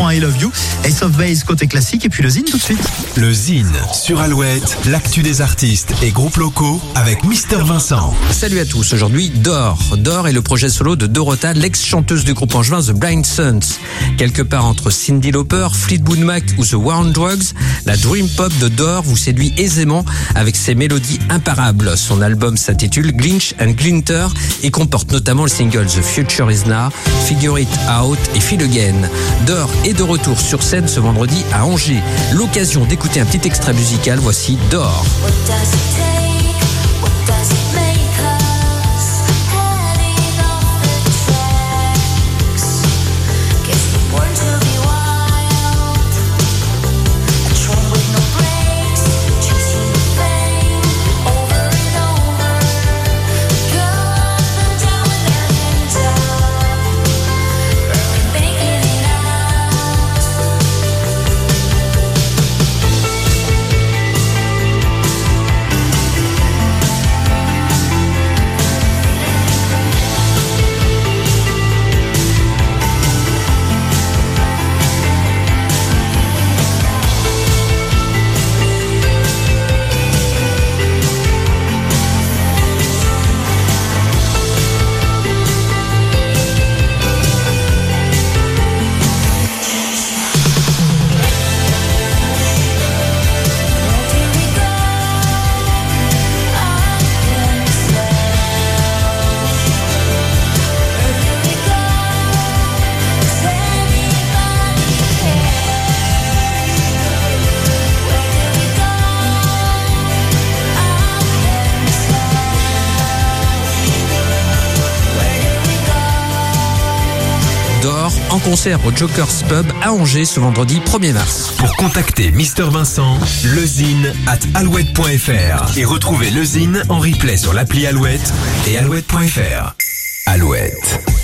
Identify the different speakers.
Speaker 1: prend I Love You. Ace of Base côté classique et puis le Zine tout de suite.
Speaker 2: Le Zine sur Alouette, l'actu des artistes et groupes locaux avec Mister Vincent.
Speaker 3: Salut à tous, aujourd'hui Dor. Dor est le projet solo de Dorota, l'ex-chanteuse du groupe angevin The Blind Sons. Quelque part entre Cindy Lauper, Fleetwood Mac ou The War on Drugs, la dream pop de Dor vous séduit aisément avec ses mélodies imparables. Son album s'intitule Glinch and Glinter et comporte notamment le single The Future Is Now, Figure It Out et Feel Again. Dor est de retour sur scène ce vendredi à Angers. L'occasion d'écouter un petit extrait musical, voici Dor. En concert au Joker's Pub à Angers ce vendredi 1er mars.
Speaker 2: Pour contacter Mister Vincent, lezine at alouette.fr et retrouver lezine en replay sur l'appli Alouette et alouette.fr. Alouette.